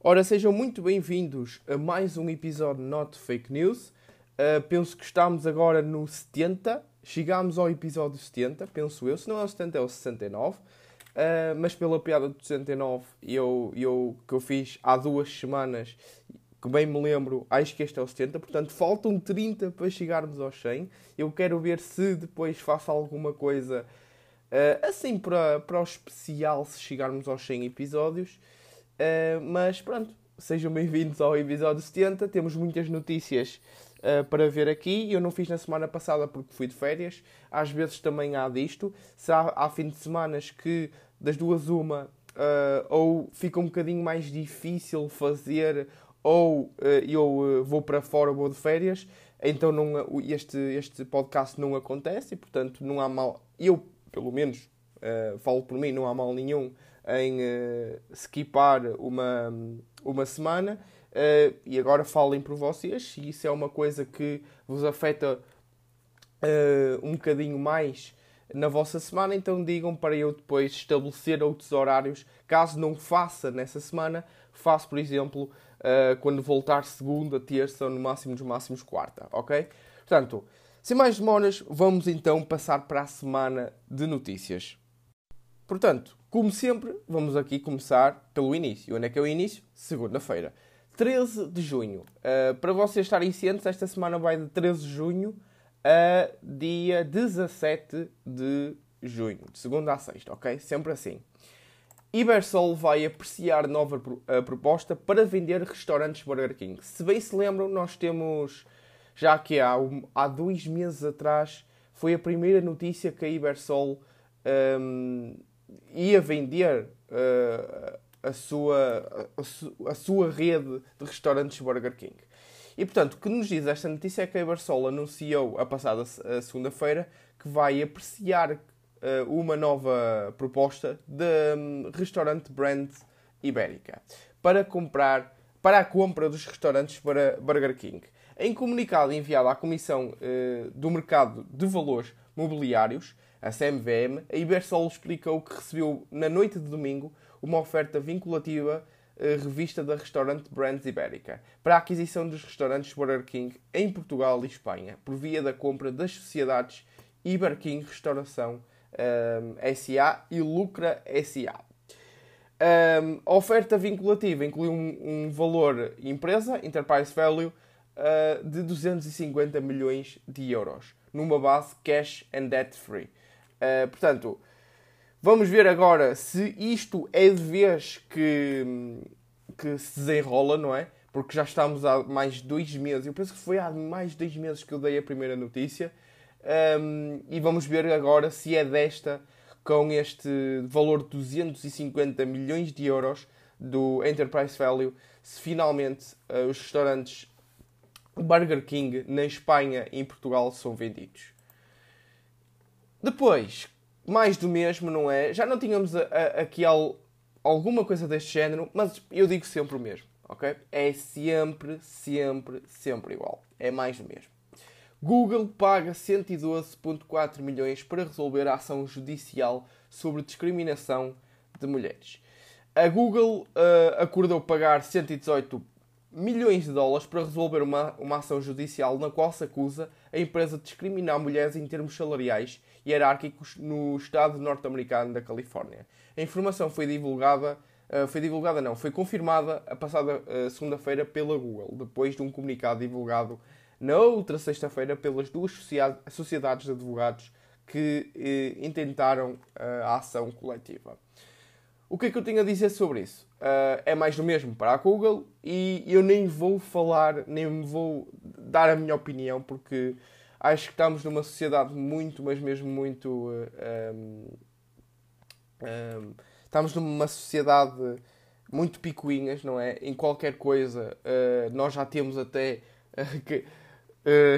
Ora, sejam muito bem-vindos a mais um episódio Not Fake News. Uh, penso que estamos agora no 70, chegámos ao episódio 70, penso eu. Se não é o 70, é o 69. Uh, mas pela piada do 69 eu, eu, que eu fiz há duas semanas, que bem me lembro, acho que este é o 70. Portanto, faltam 30 para chegarmos ao 100. Eu quero ver se depois faço alguma coisa uh, assim para, para o especial, se chegarmos aos 100 episódios. Uh, mas pronto, sejam bem-vindos ao episódio 70. Temos muitas notícias uh, para ver aqui. Eu não fiz na semana passada porque fui de férias. Às vezes também há disto. Há fim de semanas que das duas uma uh, ou fica um bocadinho mais difícil fazer ou eu vou para fora ou vou de férias. Então não, este, este podcast não acontece e portanto não há mal. Eu, pelo menos, falo por mim, não há mal nenhum em uh, skipar uma, uma semana. Uh, e agora falem por vocês se isso é uma coisa que vos afeta uh, um bocadinho mais na vossa semana, então digam para eu depois estabelecer outros horários. Caso não faça nessa semana, faço, por exemplo, quando voltar segunda, terça ou no máximo dos máximos quarta, ok? Portanto, sem mais demoras, vamos então passar para a semana de notícias. Portanto, como sempre, vamos aqui começar pelo início. Onde é que é o início? Segunda-feira. 13 de junho. Uh, para vocês estarem cientes, esta semana vai de 13 de junho a dia 17 de junho. De segunda a sexta, ok? Sempre assim. Ibersol vai apreciar nova proposta para vender restaurantes Burger King. Se bem se lembram, nós temos, já que há, um, há dois meses atrás, foi a primeira notícia que a Ibersol um, ia vender uh, a, sua, a, a, sua rede de restaurantes Burger King. E portanto, o que nos diz esta notícia é que a Ibersol anunciou a passada segunda-feira que vai apreciar uh, uma nova proposta de um, restaurante brand Ibérica para comprar para a compra dos restaurantes para Burger King. Em comunicado enviado à Comissão uh, do Mercado de Valores Mobiliários, a CMVM, a Ibersol explicou que recebeu na noite de domingo uma oferta vinculativa eh, revista da restaurante Brands Ibérica para a aquisição dos restaurantes Burger King em Portugal e Espanha, por via da compra das sociedades Iber King Restauração eh, SA e Lucra SA. Um, eh, a oferta vinculativa inclui um, um valor empresa, Enterprise Value, uh, de 250 milhões de euros, numa base cash and debt free. Uh, portanto, vamos ver agora se isto é de vez que, que se desenrola, não é? Porque já estamos há mais dois meses, eu penso que foi há mais dois meses que eu dei a primeira notícia, um, e vamos ver agora se é desta, com este valor de 250 milhões de euros do Enterprise Value, se finalmente uh, os restaurantes Burger King na Espanha e em Portugal são vendidos. Depois, mais do mesmo, não é? Já não tínhamos a, a, aqui al, alguma coisa deste género, mas eu digo sempre o mesmo, ok? É sempre, sempre, sempre igual. É mais do mesmo. Google paga 112,4 milhões para resolver a ação judicial sobre discriminação de mulheres. A Google uh, acordou pagar 118 milhões de dólares para resolver uma, uma ação judicial na qual se acusa a empresa de discriminar mulheres em termos salariais hierárquicos no estado norte-americano da Califórnia. A informação foi divulgada, uh, foi divulgada não, foi confirmada a passada uh, segunda-feira pela Google, depois de um comunicado divulgado na outra sexta-feira pelas duas sociedades de advogados que uh, intentaram a ação coletiva. O que é que eu tenho a dizer sobre isso? Uh, é mais do mesmo para a Google e eu nem vou falar, nem vou dar a minha opinião porque acho que estamos numa sociedade muito, mas mesmo muito. Uh, um, um, estamos numa sociedade muito picuinhas, não é? Em qualquer coisa, uh, nós já temos até. que,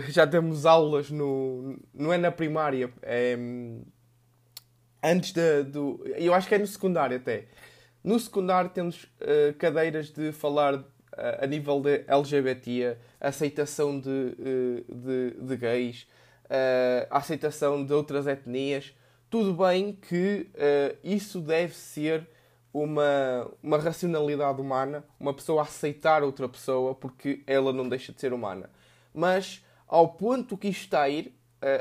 já temos aulas no. Não é na primária, é antes da, do. Eu acho que é no secundário até. No secundário temos uh, cadeiras de falar uh, a nível de LGBT, aceitação de, uh, de, de, gays, aceitação de outras etnias. Tudo bem que isso deve ser uma, uma racionalidade humana, uma pessoa aceitar outra pessoa porque ela não deixa de ser humana. Mas ao ponto que isto está a ir,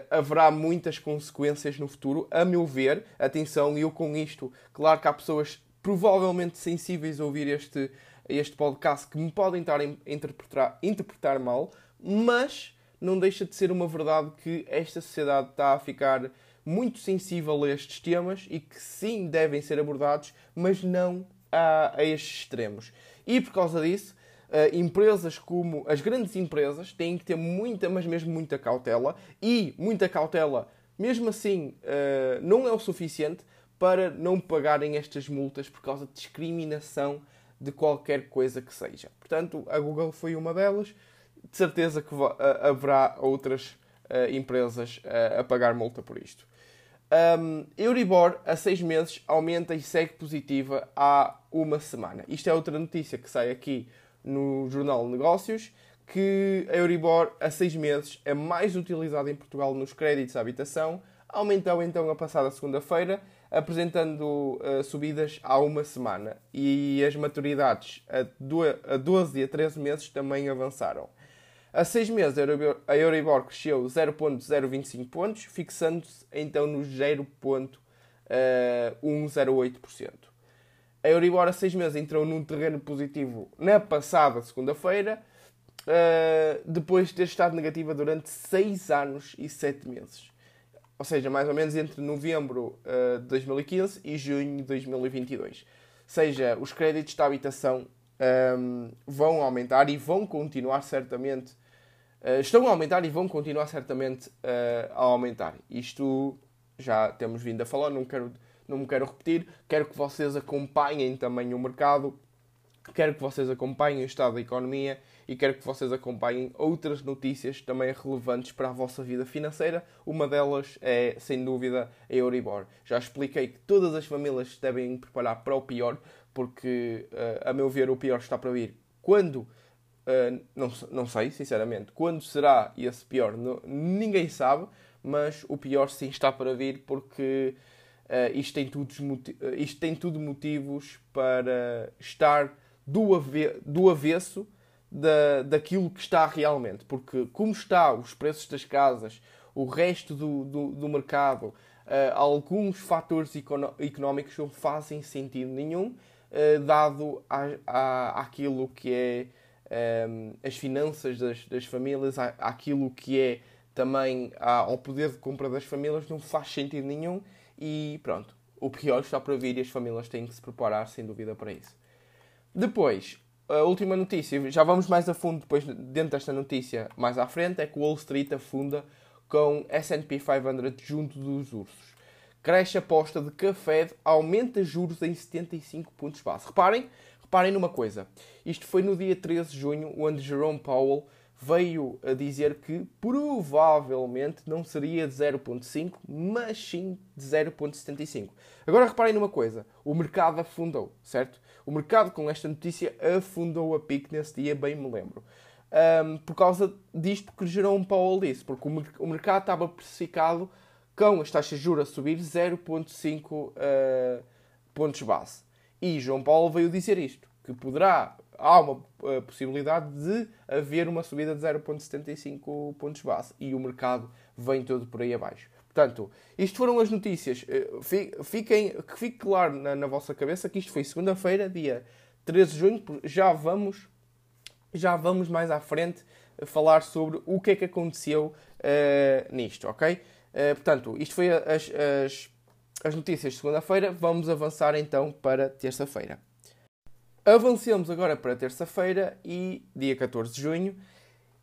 haverá muitas consequências no futuro, a meu ver. Atenção, eu com isto, claro que há pessoas provavelmente sensíveis a ouvir este, este podcast que me podem estar a interpretar, interpretar mal, mas não deixa de ser uma verdade que esta sociedade está a ficar muito sensível a estes temas e que sim devem ser abordados, mas não a, a estes extremos. E por causa disso, uh, empresas como as grandes empresas têm que ter muita, mas mesmo muita cautela e muita cautela, mesmo assim, uh, não é o suficiente para não pagarem estas multas por causa de discriminação de qualquer coisa que seja. Portanto, a Google foi uma delas. De certeza que haverá outras uh, empresas a pagar multa por isto. Um, Euribor a 6 meses aumenta e segue positiva há uma semana. Isto é outra notícia que sai aqui no Jornal Negócios, que a Euribor a 6 meses é mais utilizada em Portugal nos créditos à habitação, aumentou então a passada segunda-feira, apresentando uh, subidas há uma semana. E as maturidades a 12 e a 13 meses também avançaram. A seis meses, a Euribor cresceu 0,025 pontos, fixando-se então no 0,108%. A Euribor a seis meses entrou num terreno positivo na passada segunda-feira, uh, depois de ter estado negativa durante seis anos e sete meses. Ou seja, mais ou menos entre novembro uh, de 2015 e junho de 2022. Ou seja, os créditos de habitação um, vão aumentar e vão continuar certamente. Uh, estão a aumentar e vão continuar certamente a aumentar. Isto já temos vindo a falar, não, quero, não me quero repetir. Quero que vocês acompanhem também o mercado, quero que vocês acompanhem o estado da economia e quero que vocês acompanhem outras notícias também relevantes para a vossa vida financeira. Uma delas é, sem dúvida, a Euribor. Já expliquei que todas as famílias se devem preparar para o pior, porque, uh, a meu ver, o pior está para vir. Quando? Uh, não, não sei, sinceramente. Quando será esse pior? Ninguém sabe, mas o pior sim está para vir porque uh, isto, tem tudo, isto tem tudo motivos para estar do, ave do avesso da, daquilo que está realmente. Porque, como está os preços das casas, o resto do, do, do mercado, uh, alguns fatores económicos não fazem sentido nenhum uh, dado a, a, àquilo que é um, as finanças das, das famílias, à, àquilo que é também ao poder de compra das famílias, não faz sentido nenhum e pronto. O pior está para vir e as famílias têm que se preparar, sem dúvida, para isso. Depois, a última notícia, já vamos mais a fundo depois dentro desta notícia mais à frente, é que Wall Street afunda com S&P 500 junto dos ursos cresce a aposta de que a Fed aumenta juros em 75 pontos base. Reparem, reparem numa coisa. Isto foi no dia 13 de junho, onde Jerome Powell veio a dizer que provavelmente não seria de 0.5, mas sim de 0.75. Agora reparem numa coisa, o mercado afundou, certo? O mercado com esta notícia afundou a pique nesse dia, bem me lembro. Um, por causa disto que Jerome Powell disse, porque o, mercado estava precificado com as taxas de juros a subir 0,5 uh, eh, pontos base. E João Paulo veio dizer isto, que poderá, há uma uh, possibilidade de haver uma subida de 0,75 pontos base. E o mercado vem todo por aí abaixo. Portanto, isto foram as notícias. Uh, fiquem, que fique claro na, na vossa cabeça que isto foi segunda-feira, dia 13 de junho. Já vamos, já vamos mais à frente falar sobre o que é que aconteceu nisto, ok? Uh, portanto, isto foi as, as, as notícias de segunda-feira. Vamos avançar então para terça-feira. Avancemos agora para terça-feira e dia 14 de junho.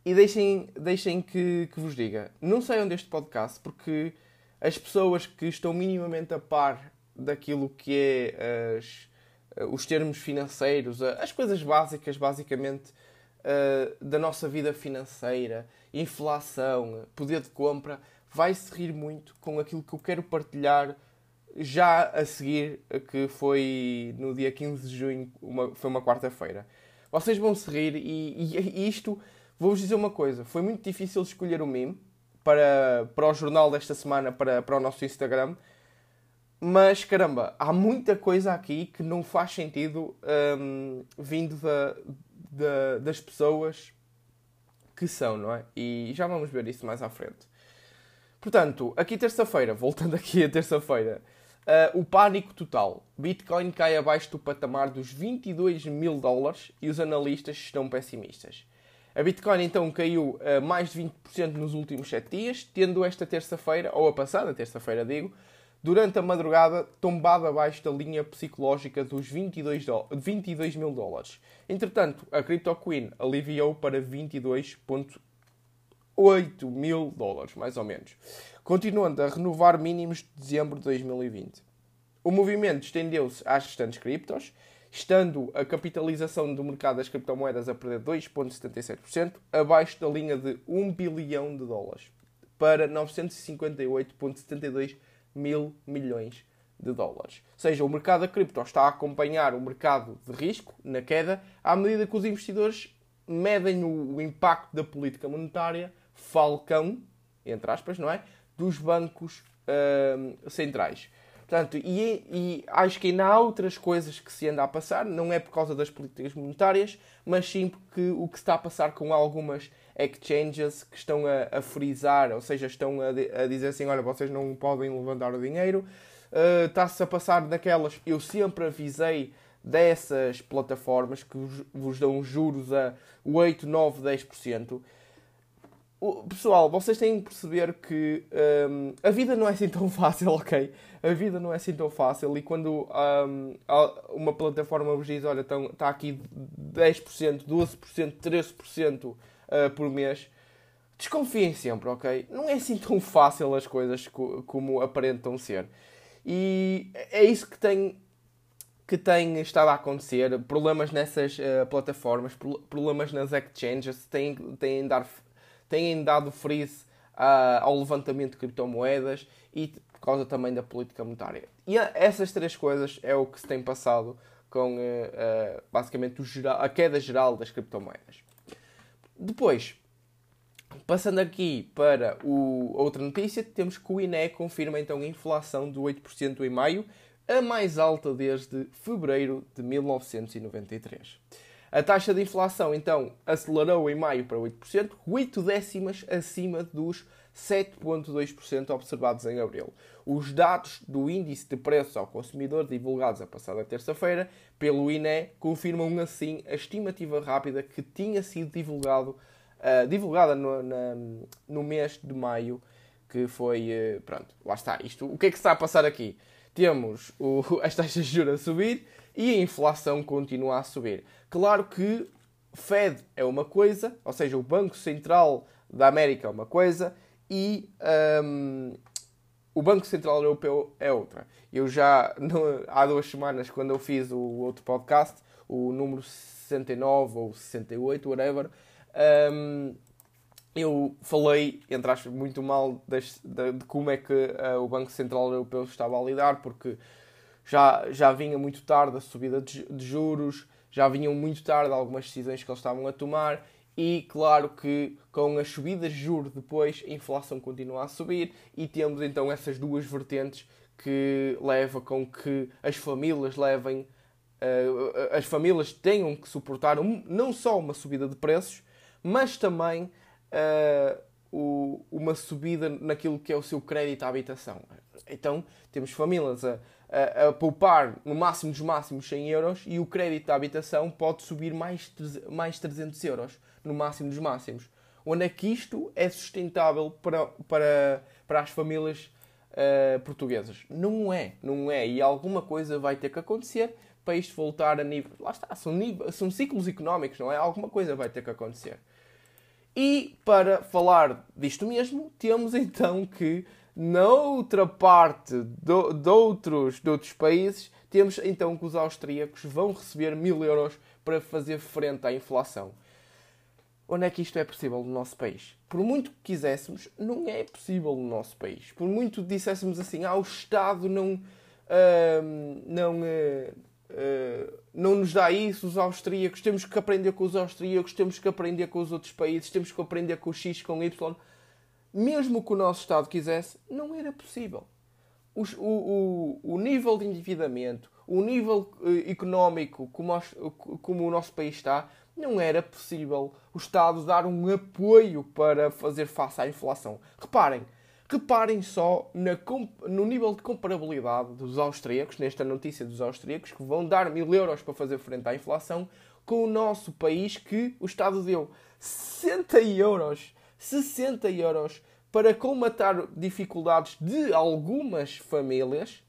E deixem, deixem que, que vos diga, não saiam deste podcast porque as pessoas que estão minimamente a par daquilo que é as, os termos financeiros, as coisas básicas, basicamente, uh, da nossa vida financeira, inflação, poder de compra, vai se rir muito com aquilo que eu quero partilhar já a seguir, que foi no dia 15 de junho, uma, foi uma quarta-feira. Vocês vão se rir e, e, isto, vou-vos dizer uma coisa, foi muito difícil escolher o meme para, para o jornal desta semana, para, para o nosso Instagram, Mas caramba, há muita coisa aqui que não faz sentido um, vindo da, da, das pessoas que são, não é? E já vamos ver isso mais à frente. Portanto, aqui terça-feira, voltando aqui a terça-feira, uh, o pânico total. Bitcoin cai abaixo do patamar dos 22 mil dólares e os analistas estão pessimistas. A Bitcoin então caiu uh, mais de 20% nos últimos 7 dias, tendo esta terça-feira, ou a passada terça-feira digo, durante a madrugada tombado abaixo da linha psicológica dos 22, 22 mil dólares. Entretanto, a CryptoQueen aliviou para 22,8 mil dólares, mais ou menos, continuando a renovar mínimos de dezembro de 2020. O movimento estendeu-se às restantes criptos, estando a capitalização do mercado das criptomoedas a perder 2,77%, abaixo da linha de 1 bilhão de dólares, para 958,72 mil milhões de dólares. Ou seja, o mercado da cripto está a acompanhar o mercado de risco na queda, à medida que os investidores medem o, impacto da política monetária falcão, entre aspas, não é? Dos bancos uh, centrais. Portanto, e, e, acho que ainda há outras coisas que se anda a passar, não é por causa das políticas monetárias, mas sim porque o que está a passar com algumas exchanges que estão a, a frisar, ou seja, estão a, a, dizer assim: olha, vocês não podem levantar o dinheiro. Uh, Está-se a passar naquelas. Eu sempre avisei dessas plataformas que vos dão juros a 8, 9, 10% pessoal, vocês têm que perceber que um, a vida não é assim tão fácil, ok? A vida não é assim tão fácil e quando um, uma plataforma vos diz, olha, está aqui 10%, 12%, 13% uh, por mês, desconfiem sempre, ok? Não é assim tão fácil as coisas como aparentam ser. E é isso que tem, que tem estado a acontecer. Problemas nessas uh, plataformas, problemas nas exchanges, têm, têm dar têm dado freeze uh, ao levantamento de criptomoedas e por causa também da política monetária. E essas três coisas é o que se tem passado com uh, uh, basicamente geral, a queda geral das criptomoedas. Depois, passando aqui para o, outra notícia, temos que o INE confirma então a inflação de 8% em maio, a mais alta desde fevereiro de 1993. A taxa de inflação, então, acelerou em maio para 8%, 8 décimas acima dos 7,2% observados em abril. Os dados do Índice de Preços ao Consumidor, divulgados a passada terça-feira pelo INE, confirmam assim a estimativa rápida que tinha sido divulgado, uh, divulgada no, na, no mês de maio, que foi. Uh, pronto, lá está. Isto, o que é que está a passar aqui? Temos o, as taxas de juros a subir e a inflação continua a subir. Claro que Fed é uma coisa, ou seja, o Banco Central da América é uma coisa e um, o Banco Central Europeu é outra. Eu já, no, há duas semanas, quando eu fiz o outro podcast, o número 69 ou 68, whatever, um, eu falei, entre aspas, muito mal das, de, de, como é que uh, o Banco Central Europeu estava a lidar, porque já, já vinha muito tarde a subida de, de juros, já vinham muito tarde algumas decisões que eles estavam a tomar e claro que com as subidas de juros depois a inflação continua a subir e temos então essas duas vertentes que leva com que as famílias levem uh, as famílias tenham que suportar um, não só uma subida de preços mas também uh, o, uma subida naquilo que é o seu crédito à habitação. Então temos famílias a, a, poupar no máximo dos máximos 100 euros e o crédito da habitação pode subir mais, mais 300 euros no máximo dos máximos. Onde é que isto é sustentável para, para, para as famílias uh, portuguesas? Não é, não é. E alguma coisa vai ter que acontecer para isto voltar a nível. Lá está, são, nível, são ciclos económicos, não é? Alguma coisa vai ter que acontecer. E para falar disto mesmo, temos então que Noutra parte do, de, outros, de outros países, temos então que os austríacos vão receber mil euros para fazer frente à inflação. Onde é que isto é possível no nosso país? Por muito que quiséssemos, não é possível no nosso país. Por muito que disséssemos assim, ah, o Estado não, uh, não, uh, uh, não nos dá isso, os austríacos, temos que aprender com os austríacos, temos que aprender com os outros países, temos que aprender com o X, com o Y mesmo que o nosso Estado quisesse, não era possível. o, o, o nível de endividamento, o nível uh, económico como, como o nosso país está, não era possível o Estado dar um apoio para fazer face à inflação. Reparem, reparem só na, no nível de comparabilidade dos austríacos, nesta notícia dos austríacos, que vão dar mil euros para fazer frente à inflação, com o nosso país que o Estado deu 60 euros, 60 euros para colmatar dificuldades de algumas famílias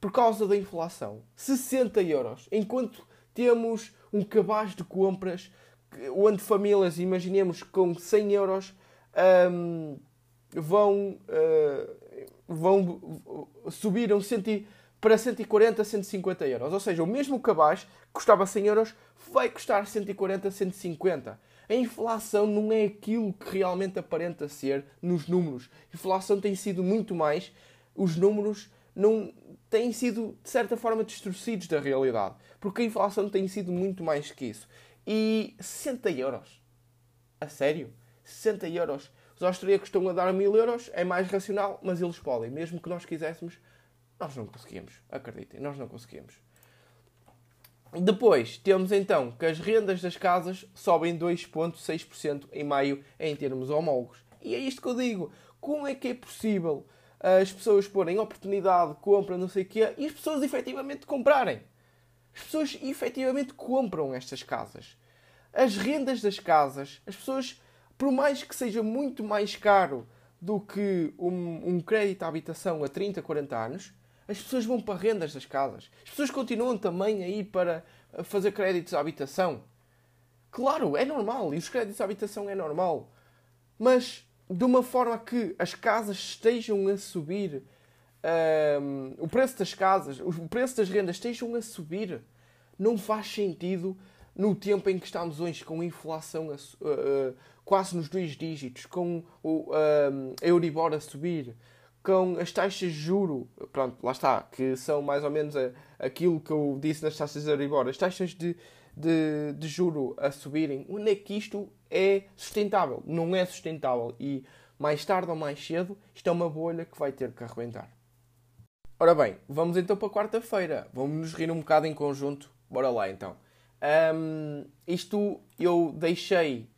por causa da inflação. 60 euros. Enquanto temos um cabaz de compras onde famílias, imaginemos, com 100 euros um, vão, uh, vão subiram centi, para 140, 150 euros. Ou seja, o mesmo cabaz que custava 100 euros vai custar 140, 150. A inflação não é aquilo que realmente aparenta ser nos números. A inflação tem sido muito mais. Os números não têm sido, de certa forma, distorcidos da realidade. Porque a inflação tem sido muito mais que isso. E 60 euros. A sério? 60 euros. Os austríacos estão a dar mil euros, é mais racional, mas eles podem. Mesmo que nós quiséssemos, nós não conseguimos. Acreditem, nós não conseguimos. Depois, temos então que as rendas das casas sobem 2,6% em maio em termos homólogos. E é isto que eu digo. Como é que é possível as pessoas porem oportunidade, compra, não sei o quê, e as pessoas efetivamente comprarem? As pessoas efetivamente compram estas casas. As rendas das casas, as pessoas, por mais que seja muito mais caro do que um, um crédito à habitação a 30, 40 anos, as pessoas vão para rendas das casas. As pessoas continuam também a ir para fazer créditos à habitação. Claro, é normal. E os créditos à habitação é normal. Mas de uma forma que as casas estejam a subir, um, o preço das casas, o preço das rendas estejam a subir, não faz sentido no tempo em que estamos hoje com a inflação a, uh, quase nos dois dígitos, com o um, Euribor a subir, com as taxas de juro, pronto, lá está, que são mais ou menos a, aquilo que eu disse nas taxas de Euribor, as taxas de, de, de juro a subirem, onde é que isto é sustentável? Não é sustentável e mais tarde ou mais cedo isto é uma bolha que vai ter que arrebentar. Ora bem, vamos então para quarta-feira. Vamos nos rir um bocado em conjunto. Bora lá então. Um, isto eu deixei.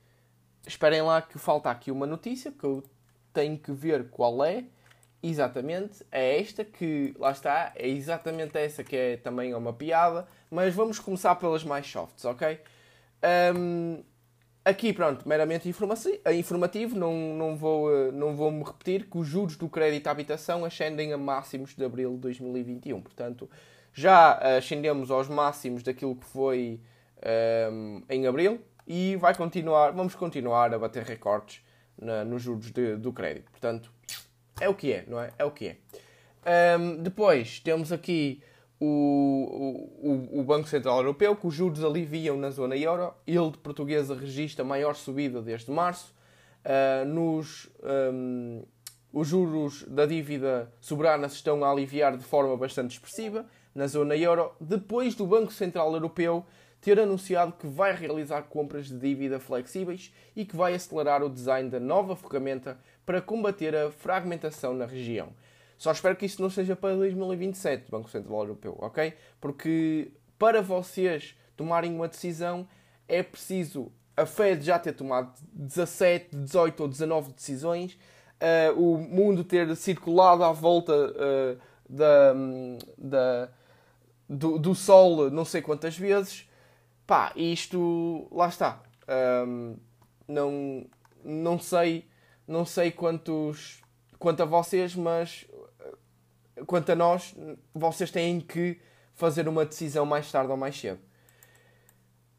Esperem lá que falta aqui uma notícia que eu tenho que ver qual é exatamente é esta que, lá está, é exatamente essa que é também uma piada, mas vamos começar pelas mais softs, ok? Um, aqui, pronto, meramente informativo, não, não, vou, eh, não vou me repetir que os juros do crédito à habitação ascendem a máximos de abril de 2021, portanto, já ascendemos aos máximos daquilo que foi um, em abril e vai continuar, vamos continuar a bater recordes na, nos juros de, do crédito, portanto é o que é, não é? É o que é. Um, depois temos aqui o, o, o, Banco Central Europeu, que os juros aliviam na zona euro. Ele de portuguesa registra maior subida desde março. Uh, nos, um, os juros da dívida soberana se estão a aliviar de forma bastante expressiva na zona euro, depois do Banco Central Europeu ter anunciado que vai realizar compras de dívida flexíveis e que vai acelerar o design da nova ferramenta para combater a fragmentação na região. Só espero que isso não seja para 2027, Banco Central Europeu, ok? Porque para vocês tomarem uma decisão é preciso a Fed já ter tomado 17, 18 ou 19 decisões, uh, o mundo ter circulado à volta uh, da, da, do, do Sol não sei quantas vezes. Pá, isto lá está. Um, não, não sei não sei quantos quanto a vocês, mas eh, quanto a nós, vocês têm que fazer uma decisão mais tarde ou mais cedo.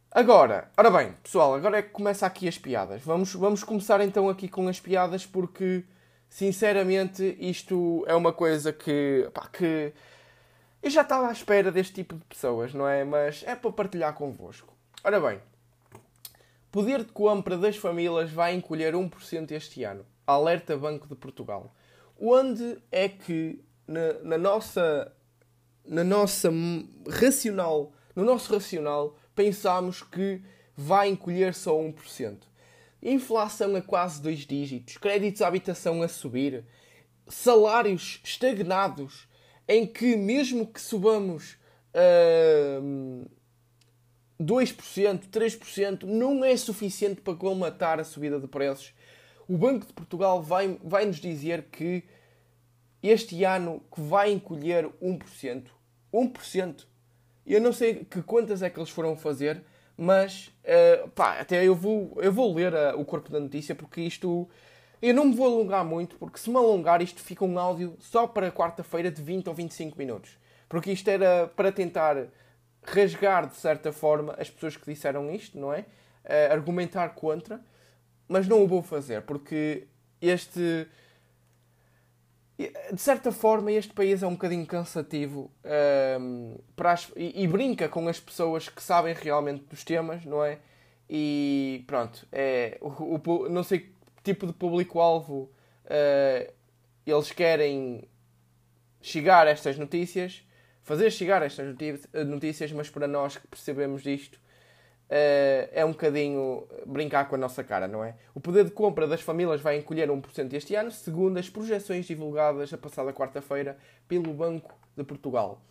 Agora, ora bem, pessoal, agora é que começa aqui as piadas. Vamos, vamos começar então aqui com as piadas porque, sinceramente, isto é uma coisa que, pá, que eu já estava à espera deste tipo de pessoas, não é? Mas é para partilhar convosco. Ora bem, Poder de compra das famílias vai encolher 1% este ano. Alerta Banco de Portugal. Onde é que na, na, nossa na nossa racional, no nosso racional, pensamos que vai encolher só 1%? Inflação a quase dois dígitos, créditos à habitação a subir. salários estagnados em que, mesmo que subamos uh, 2%, 3%, não é suficiente para colmatar a subida de preços. O Banco de Portugal vai, vai nos dizer que este ano que vai encolher 1%. 1%. Eu não sei que quantas é que eles foram fazer, mas uh, pá, até eu vou, eu vou ler uh, o corpo da notícia porque isto. Eu não me vou alongar muito, porque se me alongar, isto fica um áudio só para quarta-feira de 20 ou 25 minutos. Porque isto era para tentar rasgar, de certa forma, as pessoas que disseram isto, não é? Uh, argumentar contra, mas não o vou fazer, porque este de certa forma, este país é um bocadinho cansativo um, ehm, as, e, e, brinca com as pessoas que sabem realmente dos temas, não é? E pronto, é, o, o não sei tipo de público-alvo uh, eles querem chegar a estas notícias, fazer chegar estas notícias, mas para nós que percebemos disto, uh, é um bocadinho brincar com a nossa cara, não é? O poder de compra das famílias vai encolher 1% este ano, segundo as projeções divulgadas a passada quarta-feira pelo Banco de Portugal.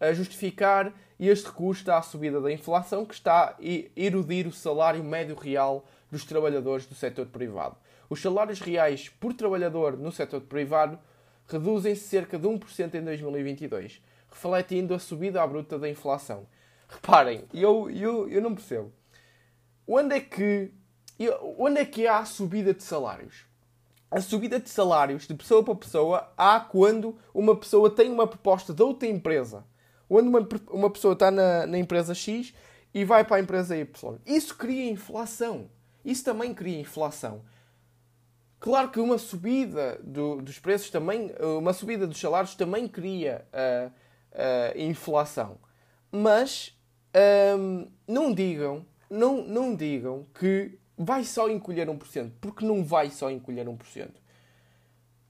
A justificar este recurso à subida da inflação que está a erudir o salário médio real dos trabalhadores do setor privado. Os salários reais por trabalhador no setor privado reduzem-se cerca de 1% em 2022, refletindo a subida à bruta da inflação. Reparem, eu, eu, eu não percebo. Onde é que onde é que há a subida de salários? A subida de salários de pessoa para pessoa há quando uma pessoa tem uma proposta de outra empresa. Onde uma, uma pessoa está na, na empresa X e vai para a empresa Y. Isso cria inflação. Isso também cria inflação. Claro que uma subida do, dos preços também, uma subida dos salários também cria uh, uh, inflação. Mas um, não digam, não, não digam que vai só encolher 1%, porque não vai só encolher 1%.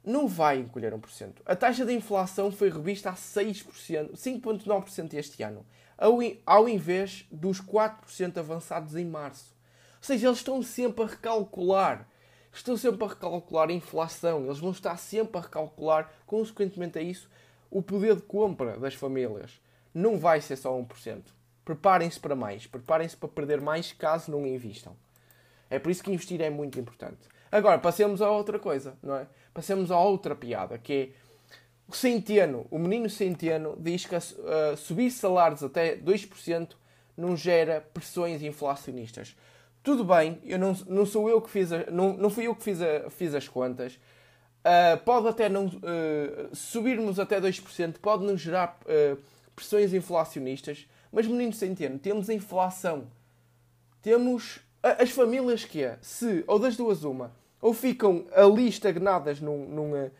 Não vai encolher 1%. A taxa de inflação foi revista a 6%, 5,9% este ano, ao, ao invés dos 4% avançados em março. Ou seja, eles estão sempre a recalcular. Estão sempre a recalcular a inflação. Eles vão estar sempre a recalcular, consequentemente a isso, o poder de compra das famílias. Não vai ser só 1%. Preparem-se para mais. Preparem-se para perder mais caso não investam. É por isso que investir é muito importante. Agora, passemos a outra coisa, não é? Passemos a outra piada, que é o Centeno, o menino Centeno, diz que subir salários até 2% não gera pressões inflacionistas. Tudo bem, eu não, não sou eu que fiz, a, não, não fui eu que fiz, a, fiz as contas. Uh, pode até não uh, subirmos até 2%, pode não gerar pressões inflacionistas, mas, menino Centeno, temos a inflação. Temos as famílias que é, se, ou das duas uma, ou ficam ali estagnadas num, num, uh,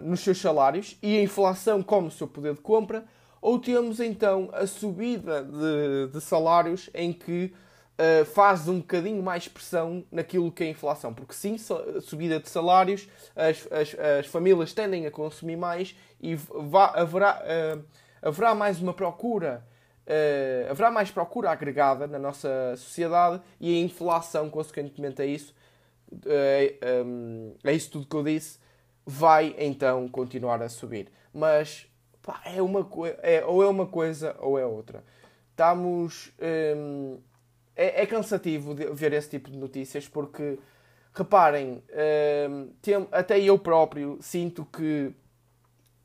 nos seus salários e a inflação come o seu poder de compra, ou temos então a subida de, de salários em que uh, faz um bocadinho mais pressão naquilo que é a inflação. Porque sim, subida de salários, as, as, as famílias tendem a consumir mais e vá, haverá, uh, haverá mais uma procura uh, haverá mais procura agregada na nossa sociedade e a inflação, consequentemente a isso, uh, eh, um, a isso tudo que eu disse, vai então continuar a subir. Mas pá, é uma é, ou é uma coisa ou é outra. Estamos. Um, é, é, cansativo ver esse tipo de notícias porque, reparem, tem, até eu próprio sinto que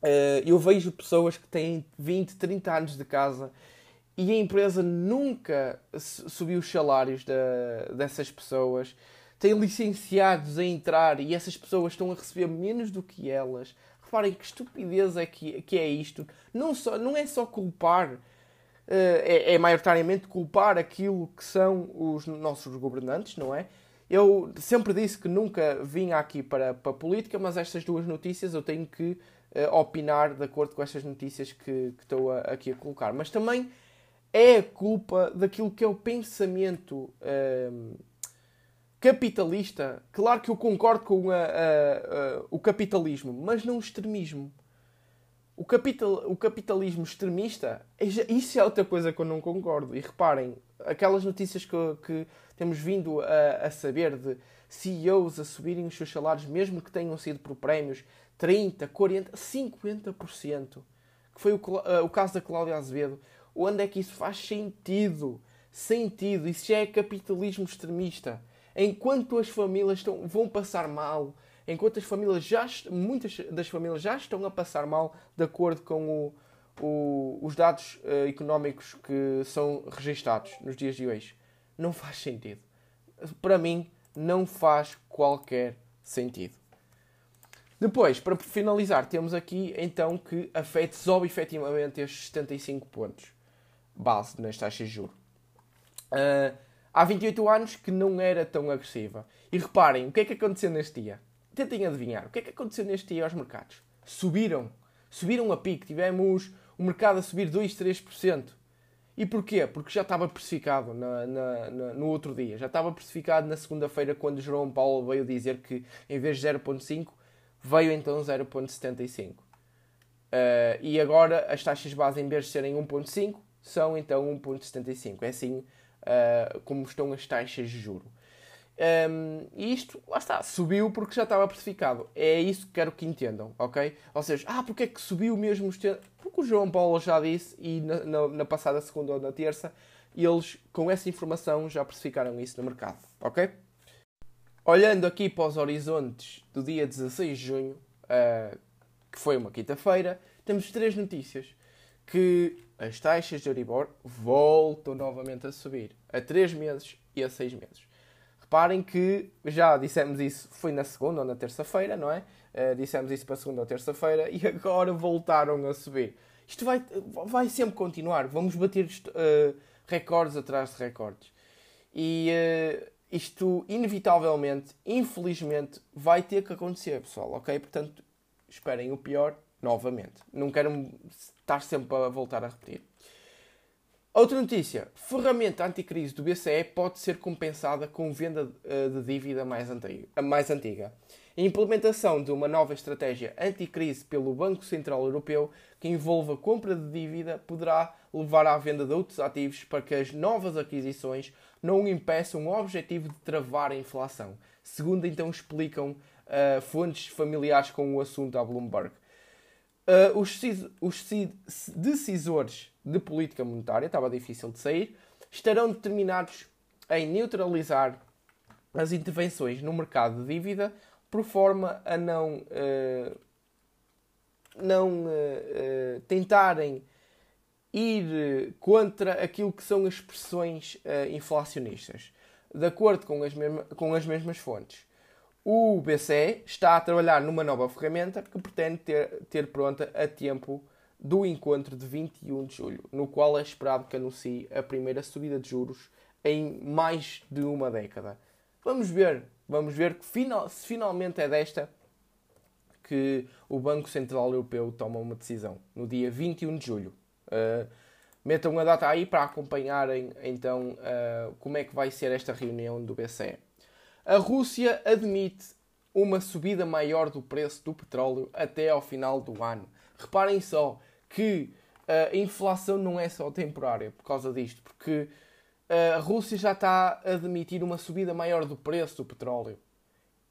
uh, eu vejo pessoas que têm 20, 30 anos de casa e a empresa nunca subiu os salários de, dessas pessoas, tem licenciados a entrar e essas pessoas estão a receber menos do que elas. Reparem que estupidez é que, que é isto. Não, só, não é só culpar, uh, é, é maioritariamente culpar aquilo que são os nossos governantes, não é? Eu sempre disse que nunca vim aqui para, para política, mas estas duas notícias eu tenho que uh, opinar de acordo com estas notícias que, que estou a, aqui a colocar. Mas também é a culpa daquilo que é o pensamento um, capitalista. Claro que eu concordo com a, a, o capitalismo, mas não o extremismo. O, capital, o capitalismo extremista, é isso é outra coisa que eu não concordo. E reparem, aquelas notícias que, que temos vindo a, a, saber de CEOs a subirem os seus salários, mesmo que tenham sido por prémios, 30, 40, 50%, que foi o, uh, o caso da Cláudia Azevedo. Onde é que isso faz sentido? Sentido. Isso já é capitalismo extremista. Enquanto as famílias estão, vão passar mal, enquanto as famílias já, muitas das famílias já estão a passar mal de acordo com o, o, os dados uh, económicos que são registados nos dias de hoje. Não faz sentido. Para mim, não faz qualquer sentido. Depois, para finalizar, temos aqui então que a FED sobe efetivamente estes 75 pontos base nas taxas de juros. Uh, há 28 anos que não era tão agressiva. E reparem, o que é que aconteceu neste dia? Tentem adivinhar. O que é que aconteceu neste dia aos mercados? Subiram. Subiram a pique. Tivemos o mercado a subir 2, 3%. E porquê? Porque já estava precificado na, na, na, no outro dia. Já estava precificado na segunda-feira, quando João Paulo veio dizer que em vez de 0,5, veio então 0,75. Uh, ah, e agora as taxas base, em vez de serem 1,5, são então 1,75. É assim uh, como estão as taxas de juro. Um, e isto, lá está, subiu porque já estava precificado. É isso que quero que entendam, ok? Ou seja, ah, porque é que subiu mesmo? Porque o João Paulo já disse, e na, na, na, passada segunda ou na terça, eles, com essa informação, já precificaram isso no mercado, ok? Olhando aqui para os horizontes do dia 16 de junho, uh, que foi uma quinta-feira, temos três notícias. Que as taxas de Euribor voltam novamente a subir a 3 meses e a 6 meses. Reparem que já dissemos isso, foi na segunda ou na terça-feira, não é? Uh, dissemos isso para segunda ou terça-feira e agora voltaram a subir. Isto vai, vai sempre continuar, vamos bater uh, recordes atrás de recordes. E uh, isto, inevitavelmente, infelizmente, vai ter que acontecer, pessoal, ok? Portanto, esperem o pior novamente. Não quero estar sempre a voltar a repetir. Outra notícia: ferramenta anticrise do BCE pode ser compensada com venda eh, de dívida mais antiga. A implementação de uma nova estratégia anticrise pelo Banco Central Europeu que envolva compra de dívida poderá levar à venda de outros ativos para que as novas aquisições não impeçam o objetivo de travar a inflação, segundo então explicam uh, fontes familiares com o assunto à Bloomberg. Uh, os, decisores de política monetária, estava difícil de sair, estarão determinados em neutralizar as intervenções no mercado de dívida por forma a não, uh, não uh, tentarem ir contra aquilo que são as pressões inflacionistas, de acordo com as, mesma, com as mesmas fontes. O BCE está a trabalhar numa nova ferramenta que pretende ter, ter pronta a tempo do encontro de 21 de julho, no qual é esperado que anuncie a primeira subida de juros em mais de uma década. Vamos ver, vamos ver que final, se finalmente é desta que o Banco Central Europeu toma uma decisão, no dia 21 de julho. Uh, metam a data aí para acompanharem então uh, como é que vai ser esta reunião do BCE. A Rússia admite uma subida maior do preço do petróleo até ao final do ano. Reparem só que a inflação não é só temporária por causa disto, porque a Rússia já está a admitir uma subida maior do preço do petróleo.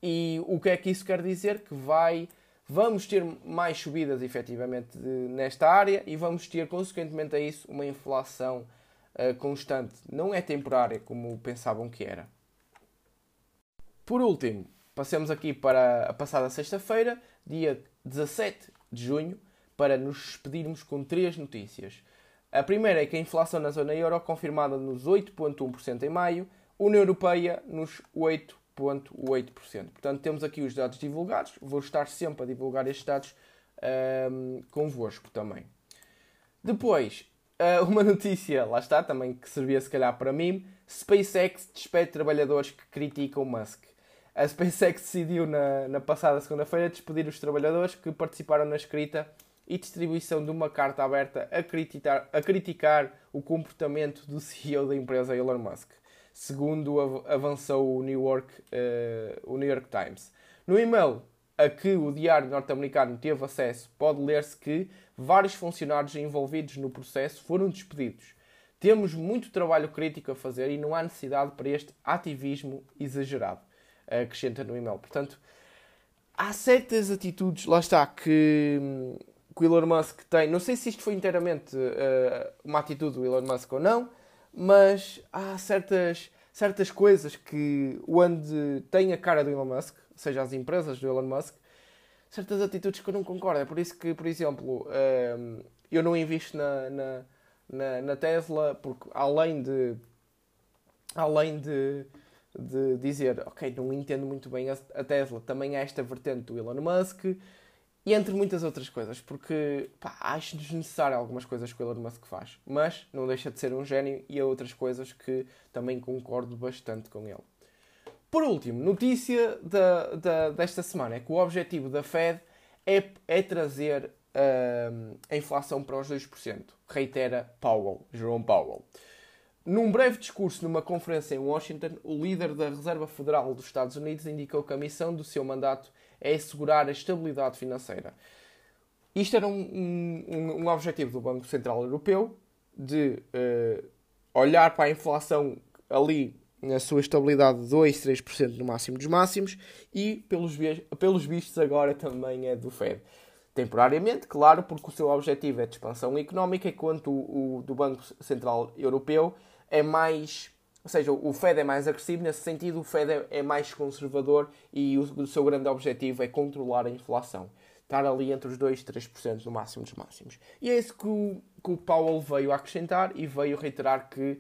E o que é que isso quer dizer? Que vai, vamos ter mais subidas efetivamente nesta área e vamos ter, consequentemente a isso, uma inflação uh, constante. Não é temporária como pensavam que era. Por último, passemos aqui para a passada sexta-feira, dia 17 de junho, para nos despedirmos com três notícias. A primeira é que a inflação na zona euro confirmada nos 8,1% em maio, União Europeia nos 8,8%. Portanto, temos aqui os dados divulgados. Vou estar sempre a divulgar estes dados um, convosco também. Depois, uh, uma notícia, lá está, também que servia se calhar para mim. SpaceX despede trabalhadores que criticam Musk. A SpaceX decidiu na, na passada segunda-feira despedir os trabalhadores que participaram na escrita e distribuição de uma carta aberta a criticar, a criticar o comportamento do CEO da empresa Elon Musk, segundo avançou o New York, uh, o New York Times. No e-mail a que o diário norte-americano teve acesso, pode ler-se que vários funcionários envolvidos no processo foram despedidos. Temos muito trabalho crítico a fazer e não há necessidade para este ativismo exagerado, acrescenta no e-mail. Portanto, há certas atitudes, lá está, que, que o Elon Musk tem. Não sei se isto foi inteiramente uh, uma atitude do Elon Musk ou não, mas há certas, certas coisas que onde tem a cara do Elon Musk, seja as empresas do Elon Musk, certas atitudes que eu não concordo. É por isso que, por exemplo, uh, eu não invisto na, na, na, na Tesla, porque além de. Além de de dizer, ok, não entendo muito bem a Tesla, também há esta vertente do Elon Musk, e entre muitas outras coisas, porque pá, acho desnecessário algumas coisas que o Elon Musk faz, mas não deixa de ser um gênio e há outras coisas que também concordo bastante com ele. Por último, notícia da, da, desta semana é que o objetivo da Fed é, é trazer uh, a inflação para os 2%, reitera Powell, Jerome Powell. Num breve discurso numa conferência em Washington, o líder da Reserva Federal dos Estados Unidos indicou que a missão do seu mandato é assegurar a estabilidade financeira. Isto era um, um, um objetivo do Banco Central Europeu de uh, olhar para a inflação ali na sua estabilidade de 2, 3% no máximo dos máximos e, pelos, pelos vistos, agora também é do Fed. Temporariamente, claro, porque o seu objetivo é de expansão económica, enquanto o, o do Banco Central Europeu é mais. Ou seja, o Fed é mais agressivo, nesse sentido, o Fed é, é mais conservador e o, seu grande objetivo é controlar a inflação. Estar ali entre os 2 e 3% no máximo dos máximos. E é isso que o, que o Powell veio acrescentar e veio reiterar que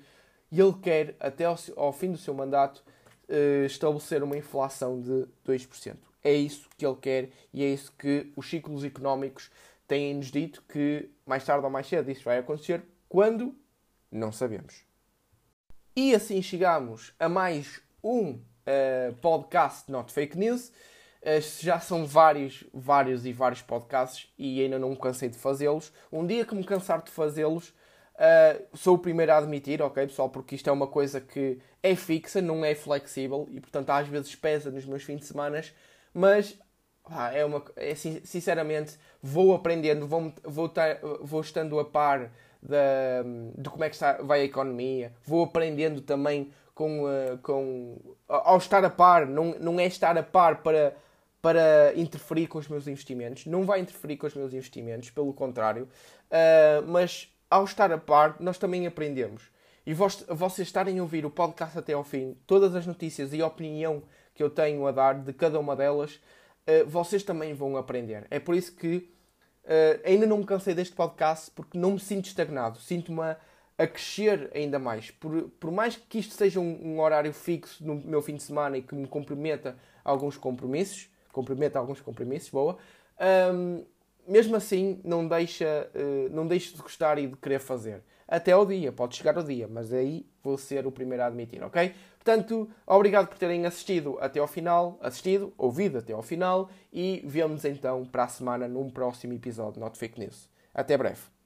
ele quer, até ao, ao fim do seu mandato, uh, estabelecer uma inflação de 2%. É isso que ele quer e é isso que os ciclos económicos têm-nos dito que mais tarde ou mais cedo isso vai acontecer. Quando? Não sabemos. E assim chegamos a mais um uh, podcast Not Fake News. Uh, já são vários, vários e vários podcasts e ainda não me cansei de fazê-los. Um dia que me cansar de fazê-los, uh, sou o primeiro a admitir, ok, pessoal, porque isto é uma coisa que é fixa, não é flexível e, portanto, às vezes pesa nos meus fins de semana, mas ah, é uma, é, sinceramente, vou aprendendo, vou, vou, tar, vou estando a par de como é que está, vai a economia, vou aprendendo também com, uh, com ao estar a par, não, não é estar a par para, para interferir com os meus investimentos, não vai interferir com os meus investimentos, pelo contrário, uh, mas ao estar a par, nós também aprendemos. E vos, vocês estarem a ouvir o podcast até ao fim, todas as notícias e a opinião que eu tenho a dar de cada uma delas, uh, vocês também vão aprender. É por isso que Uh, ainda não me cansei deste podcast porque não me sinto estagnado, sinto-me a, a, crescer ainda mais. Por, por mais que isto seja um, um, horário fixo no meu fim de semana e que me comprometa alguns compromissos, comprometa alguns compromissos, boa, um, mesmo assim não deixa, uh, não deixo de gostar e de querer fazer. Até ao dia, pode chegar ao dia, mas aí vou ser o primeiro a admitir, ok? Portanto, obrigado por terem assistido até ao final, assistido, ouvido até ao final e vemos então para a semana num próximo episódio Not Fake News. Até breve.